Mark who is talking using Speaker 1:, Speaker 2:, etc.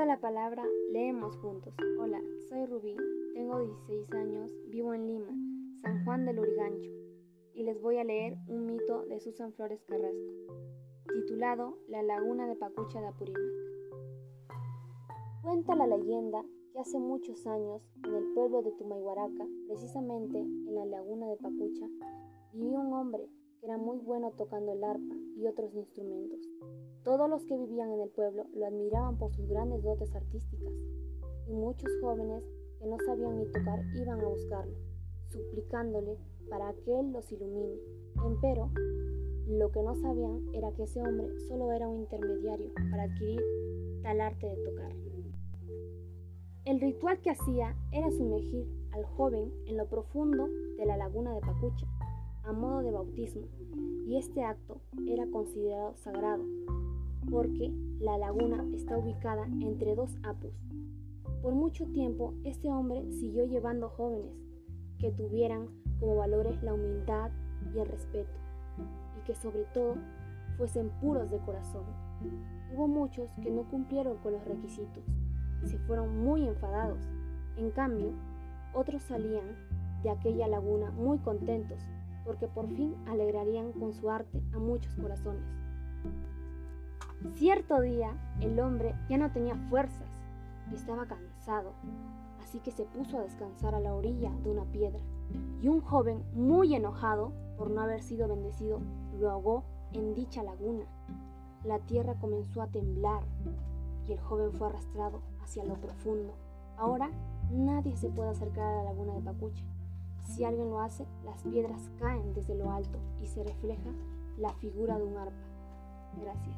Speaker 1: la palabra, leemos juntos. Hola, soy Rubí, tengo 16 años, vivo en Lima, San Juan del Urigancho, y les voy a leer un mito de Susan Flores Carrasco, titulado La laguna de Pacucha de Apurímac. Cuenta la leyenda que hace muchos años, en el pueblo de Tumayhuaraca, precisamente en la laguna de Pacucha, vivía un hombre era muy bueno tocando el arpa y otros instrumentos. Todos los que vivían en el pueblo lo admiraban por sus grandes dotes artísticas, y muchos jóvenes que no sabían ni tocar iban a buscarlo, suplicándole para que él los ilumine. Empero, lo que no sabían era que ese hombre solo era un intermediario para adquirir tal arte de tocar. El ritual que hacía era sumergir al joven en lo profundo de la laguna de Pacucha, a modo de bautismo, y este acto era considerado sagrado, porque la laguna está ubicada entre dos apus. Por mucho tiempo este hombre siguió llevando jóvenes que tuvieran como valores la humildad y el respeto, y que sobre todo fuesen puros de corazón. Hubo muchos que no cumplieron con los requisitos y se fueron muy enfadados. En cambio, otros salían de aquella laguna muy contentos porque por fin alegrarían con su arte a muchos corazones. Cierto día el hombre ya no tenía fuerzas y estaba cansado, así que se puso a descansar a la orilla de una piedra. Y un joven muy enojado por no haber sido bendecido lo ahogó en dicha laguna. La tierra comenzó a temblar y el joven fue arrastrado hacia lo profundo. Ahora nadie se puede acercar a la laguna de Pacucha. Si alguien lo hace, las piedras caen desde lo alto y se refleja la figura de un arpa. Gracias.